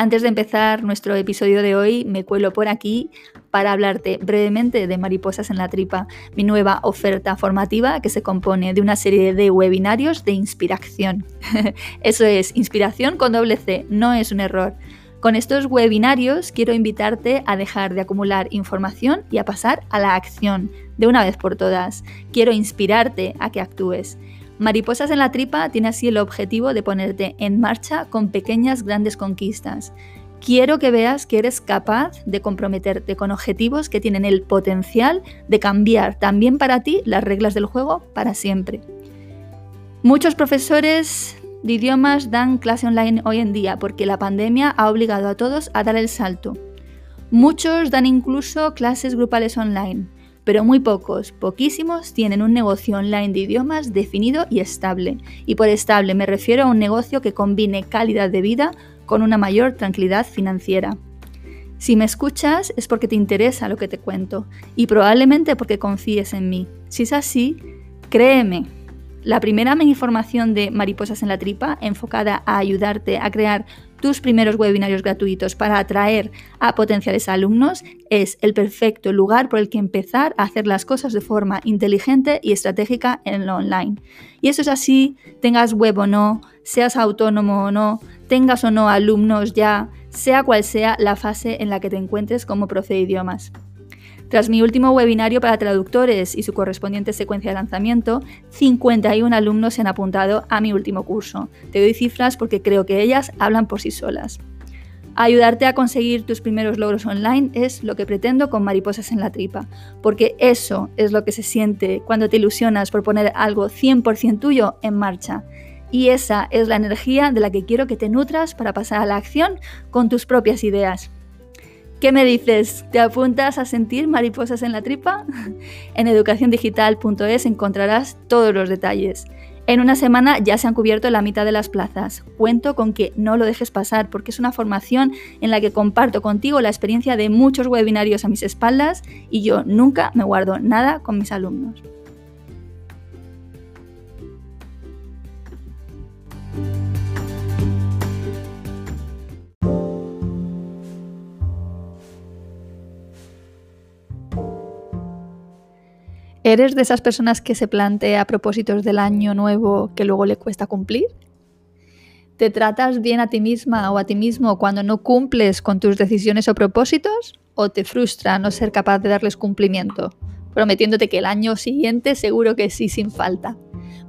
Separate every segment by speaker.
Speaker 1: Antes de empezar nuestro episodio de hoy, me cuelo por aquí para hablarte brevemente de Mariposas en la Tripa, mi nueva oferta formativa que se compone de una serie de webinarios de inspiración. Eso es, inspiración con doble C, no es un error. Con estos webinarios quiero invitarte a dejar de acumular información y a pasar a la acción de una vez por todas. Quiero inspirarte a que actúes. Mariposas en la tripa tiene así el objetivo de ponerte en marcha con pequeñas grandes conquistas. Quiero que veas que eres capaz de comprometerte con objetivos que tienen el potencial de cambiar también para ti las reglas del juego para siempre. Muchos profesores de idiomas dan clase online hoy en día porque la pandemia ha obligado a todos a dar el salto. Muchos dan incluso clases grupales online pero muy pocos, poquísimos, tienen un negocio online de idiomas definido y estable. Y por estable me refiero a un negocio que combine calidad de vida con una mayor tranquilidad financiera. Si me escuchas es porque te interesa lo que te cuento y probablemente porque confíes en mí. Si es así, créeme, la primera información de Mariposas en la Tripa, enfocada a ayudarte a crear tus primeros webinarios gratuitos para atraer a potenciales alumnos, es el perfecto lugar por el que empezar a hacer las cosas de forma inteligente y estratégica en lo online. Y eso es así, tengas web o no, seas autónomo o no, tengas o no alumnos ya, sea cual sea la fase en la que te encuentres como profe de idiomas. Tras mi último webinario para traductores y su correspondiente secuencia de lanzamiento, 51 alumnos se han apuntado a mi último curso. Te doy cifras porque creo que ellas hablan por sí solas. Ayudarte a conseguir tus primeros logros online es lo que pretendo con Mariposas en la Tripa, porque eso es lo que se siente cuando te ilusionas por poner algo 100% tuyo en marcha. Y esa es la energía de la que quiero que te nutras para pasar a la acción con tus propias ideas. ¿Qué me dices? ¿Te apuntas a sentir mariposas en la tripa? En educaciondigital.es encontrarás todos los detalles. En una semana ya se han cubierto la mitad de las plazas. Cuento con que no lo dejes pasar porque es una formación en la que comparto contigo la experiencia de muchos webinarios a mis espaldas y yo nunca me guardo nada con mis alumnos. ¿Eres de esas personas que se plantea propósitos del año nuevo que luego le cuesta cumplir? ¿Te tratas bien a ti misma o a ti mismo cuando no cumples con tus decisiones o propósitos? ¿O te frustra no ser capaz de darles cumplimiento? Prometiéndote que el año siguiente seguro que sí, sin falta.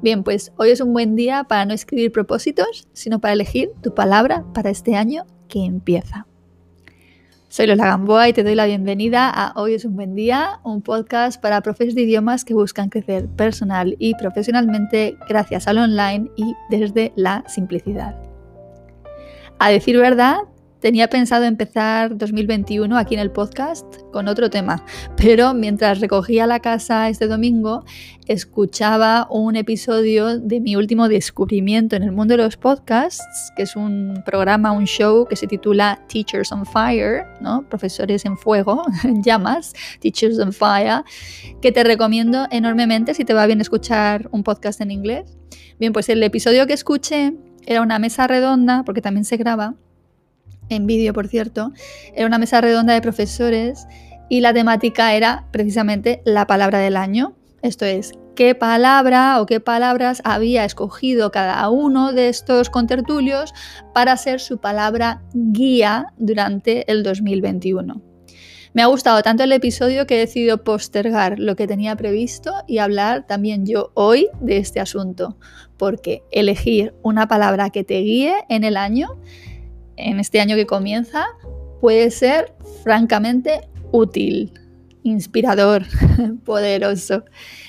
Speaker 1: Bien, pues hoy es un buen día para no escribir propósitos, sino para elegir tu palabra para este año que empieza. Soy Lola Gamboa y te doy la bienvenida a Hoy es un buen día, un podcast para profes de idiomas que buscan crecer personal y profesionalmente gracias al online y desde la simplicidad. A decir verdad, Tenía pensado empezar 2021 aquí en el podcast con otro tema, pero mientras recogía la casa este domingo, escuchaba un episodio de mi último descubrimiento en el mundo de los podcasts, que es un programa, un show que se titula Teachers on Fire, ¿no? Profesores en fuego, llamas, Teachers on Fire, que te recomiendo enormemente si te va bien escuchar un podcast en inglés. Bien, pues el episodio que escuché era una mesa redonda, porque también se graba, en vídeo por cierto, era una mesa redonda de profesores y la temática era precisamente la palabra del año. Esto es, qué palabra o qué palabras había escogido cada uno de estos contertulios para ser su palabra guía durante el 2021. Me ha gustado tanto el episodio que he decidido postergar lo que tenía previsto y hablar también yo hoy de este asunto, porque elegir una palabra que te guíe en el año en este año que comienza puede ser francamente útil. inspirador, poderoso.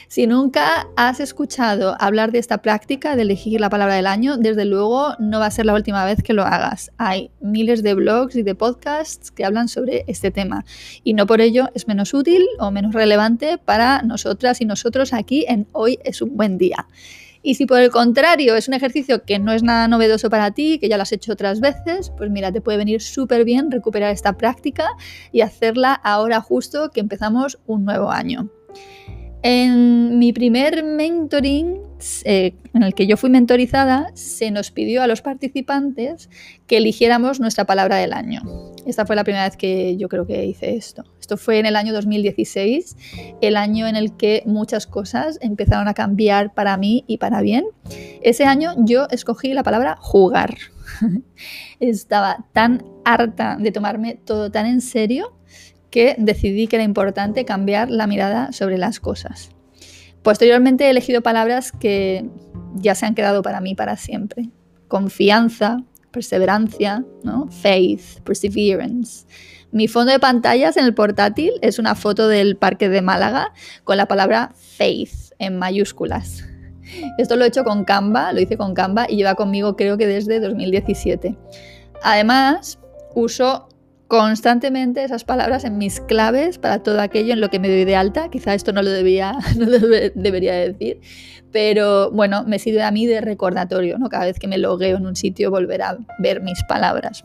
Speaker 1: Si nunca has escuchado hablar de esta práctica de elegir la palabra del año, desde luego no va a ser la última vez que lo hagas. Hay miles de blogs y de podcasts que hablan sobre este tema y no por ello es menos útil o menos relevante para nosotras y nosotros aquí en Hoy es un buen día. Y si por el contrario es un ejercicio que no es nada novedoso para ti, que ya lo has hecho otras veces, pues mira, te puede venir súper bien recuperar esta práctica y hacerla ahora justo que empezamos un nuevo año. En mi primer mentoring, eh, en el que yo fui mentorizada, se nos pidió a los participantes que eligiéramos nuestra palabra del año. Esta fue la primera vez que yo creo que hice esto. Esto fue en el año 2016, el año en el que muchas cosas empezaron a cambiar para mí y para bien. Ese año yo escogí la palabra jugar. Estaba tan harta de tomarme todo tan en serio que decidí que era importante cambiar la mirada sobre las cosas. Posteriormente he elegido palabras que ya se han quedado para mí para siempre. Confianza, perseverancia, ¿no? faith, perseverance. Mi fondo de pantallas en el portátil es una foto del parque de Málaga con la palabra faith en mayúsculas. Esto lo he hecho con Canva, lo hice con Canva y lleva conmigo creo que desde 2017. Además, uso constantemente esas palabras en mis claves para todo aquello en lo que me doy de alta. Quizá esto no lo, debía, no debería decir, pero bueno, me sirve a mí de recordatorio, ¿no? Cada vez que me logueo en un sitio volver a ver mis palabras.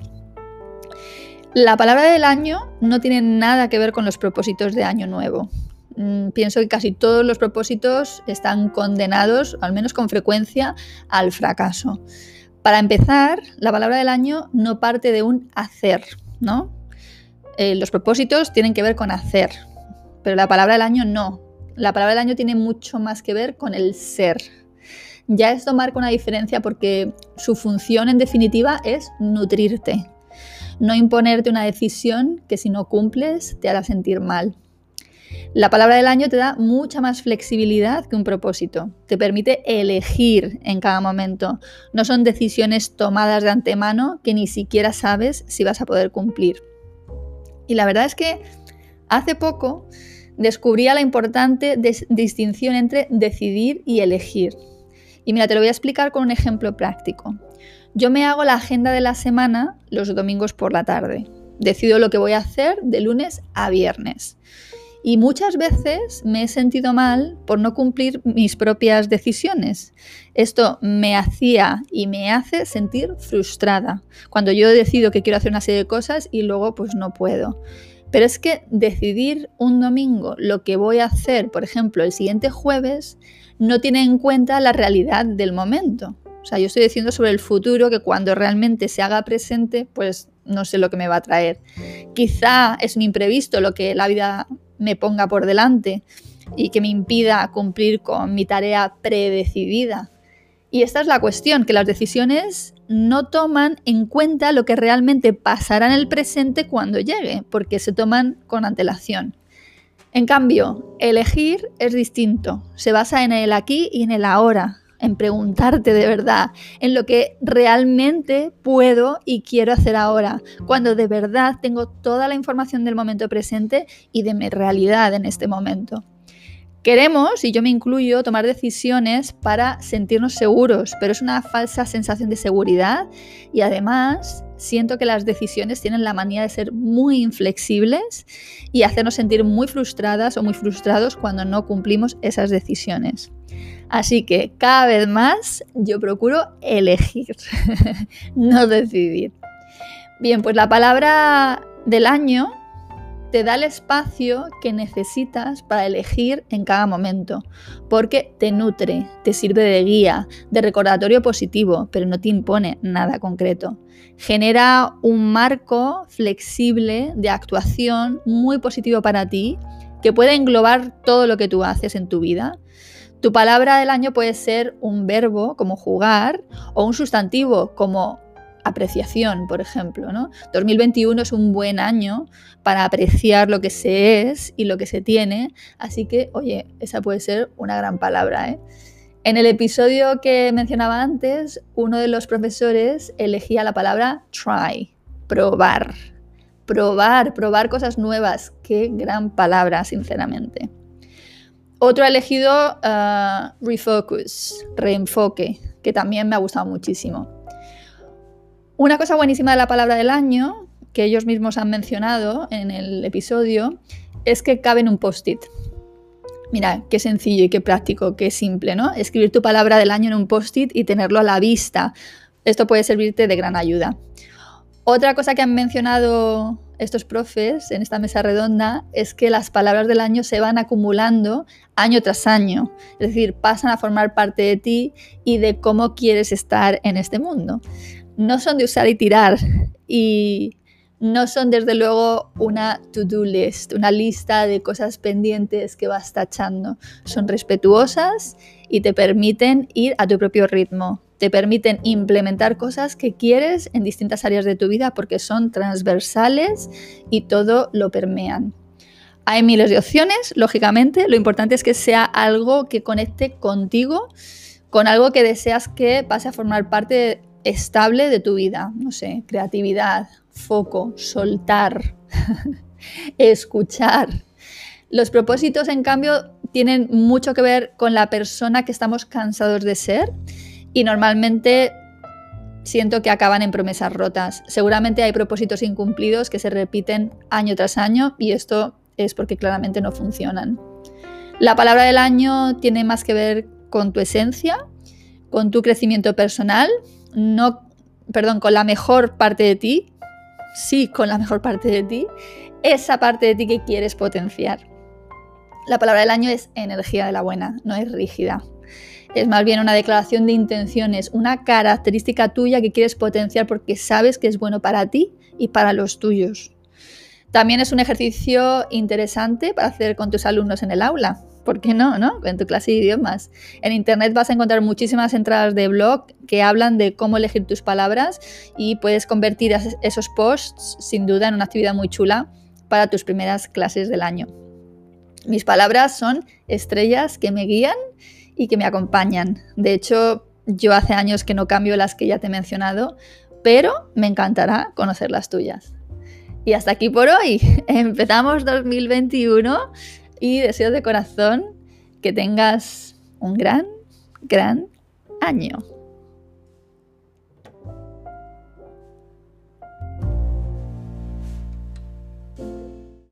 Speaker 1: La palabra del año no tiene nada que ver con los propósitos de año nuevo. Mm, pienso que casi todos los propósitos están condenados, al menos con frecuencia, al fracaso. Para empezar, la palabra del año no parte de un hacer, ¿no? Eh, los propósitos tienen que ver con hacer, pero la palabra del año no. La palabra del año tiene mucho más que ver con el ser. Ya esto marca una diferencia porque su función en definitiva es nutrirte, no imponerte una decisión que si no cumples te hará sentir mal. La palabra del año te da mucha más flexibilidad que un propósito. Te permite elegir en cada momento. No son decisiones tomadas de antemano que ni siquiera sabes si vas a poder cumplir. Y la verdad es que hace poco descubría la importante distinción entre decidir y elegir. Y mira, te lo voy a explicar con un ejemplo práctico. Yo me hago la agenda de la semana los domingos por la tarde. Decido lo que voy a hacer de lunes a viernes. Y muchas veces me he sentido mal por no cumplir mis propias decisiones. Esto me hacía y me hace sentir frustrada cuando yo decido que quiero hacer una serie de cosas y luego pues no puedo. Pero es que decidir un domingo lo que voy a hacer, por ejemplo, el siguiente jueves, no tiene en cuenta la realidad del momento. O sea, yo estoy diciendo sobre el futuro que cuando realmente se haga presente, pues no sé lo que me va a traer. Quizá es un imprevisto lo que la vida me ponga por delante y que me impida cumplir con mi tarea predecidida. Y esta es la cuestión, que las decisiones no toman en cuenta lo que realmente pasará en el presente cuando llegue, porque se toman con antelación. En cambio, elegir es distinto, se basa en el aquí y en el ahora, en preguntarte de verdad, en lo que realmente puedo y quiero hacer ahora, cuando de verdad tengo toda la información del momento presente y de mi realidad en este momento. Queremos, y yo me incluyo, tomar decisiones para sentirnos seguros, pero es una falsa sensación de seguridad y además siento que las decisiones tienen la manía de ser muy inflexibles y hacernos sentir muy frustradas o muy frustrados cuando no cumplimos esas decisiones. Así que cada vez más yo procuro elegir, no decidir. Bien, pues la palabra del año te da el espacio que necesitas para elegir en cada momento, porque te nutre, te sirve de guía, de recordatorio positivo, pero no te impone nada concreto. Genera un marco flexible de actuación muy positivo para ti, que puede englobar todo lo que tú haces en tu vida. Tu palabra del año puede ser un verbo como jugar o un sustantivo como apreciación, por ejemplo. ¿no? 2021 es un buen año para apreciar lo que se es y lo que se tiene, así que, oye, esa puede ser una gran palabra. ¿eh? En el episodio que mencionaba antes, uno de los profesores elegía la palabra try, probar. probar, probar cosas nuevas. Qué gran palabra, sinceramente. Otro ha elegido uh, refocus, reenfoque, que también me ha gustado muchísimo. Una cosa buenísima de la palabra del año, que ellos mismos han mencionado en el episodio, es que cabe en un post-it. Mira, qué sencillo y qué práctico, qué simple, ¿no? Escribir tu palabra del año en un post-it y tenerlo a la vista. Esto puede servirte de gran ayuda. Otra cosa que han mencionado estos profes en esta mesa redonda es que las palabras del año se van acumulando año tras año, es decir, pasan a formar parte de ti y de cómo quieres estar en este mundo. No son de usar y tirar y no son desde luego una to-do list, una lista de cosas pendientes que vas tachando. Son respetuosas y te permiten ir a tu propio ritmo, te permiten implementar cosas que quieres en distintas áreas de tu vida porque son transversales y todo lo permean. Hay miles de opciones, lógicamente, lo importante es que sea algo que conecte contigo, con algo que deseas que pase a formar parte estable de tu vida, no sé, creatividad, foco, soltar, escuchar. Los propósitos, en cambio, tienen mucho que ver con la persona que estamos cansados de ser y normalmente siento que acaban en promesas rotas. Seguramente hay propósitos incumplidos que se repiten año tras año y esto es porque claramente no funcionan. La palabra del año tiene más que ver con tu esencia, con tu crecimiento personal, no, perdón, con la mejor parte de ti, sí, con la mejor parte de ti, esa parte de ti que quieres potenciar. La palabra del año es energía de la buena, no es rígida es más bien una declaración de intenciones, una característica tuya que quieres potenciar porque sabes que es bueno para ti y para los tuyos. También es un ejercicio interesante para hacer con tus alumnos en el aula. ¿Por qué no, no? En tu clase de idiomas. En internet vas a encontrar muchísimas entradas de blog que hablan de cómo elegir tus palabras y puedes convertir esos posts sin duda en una actividad muy chula para tus primeras clases del año. Mis palabras son estrellas que me guían y que me acompañan. De hecho, yo hace años que no cambio las que ya te he mencionado, pero me encantará conocer las tuyas. Y hasta aquí por hoy. Empezamos 2021 y deseo de corazón que tengas un gran, gran año.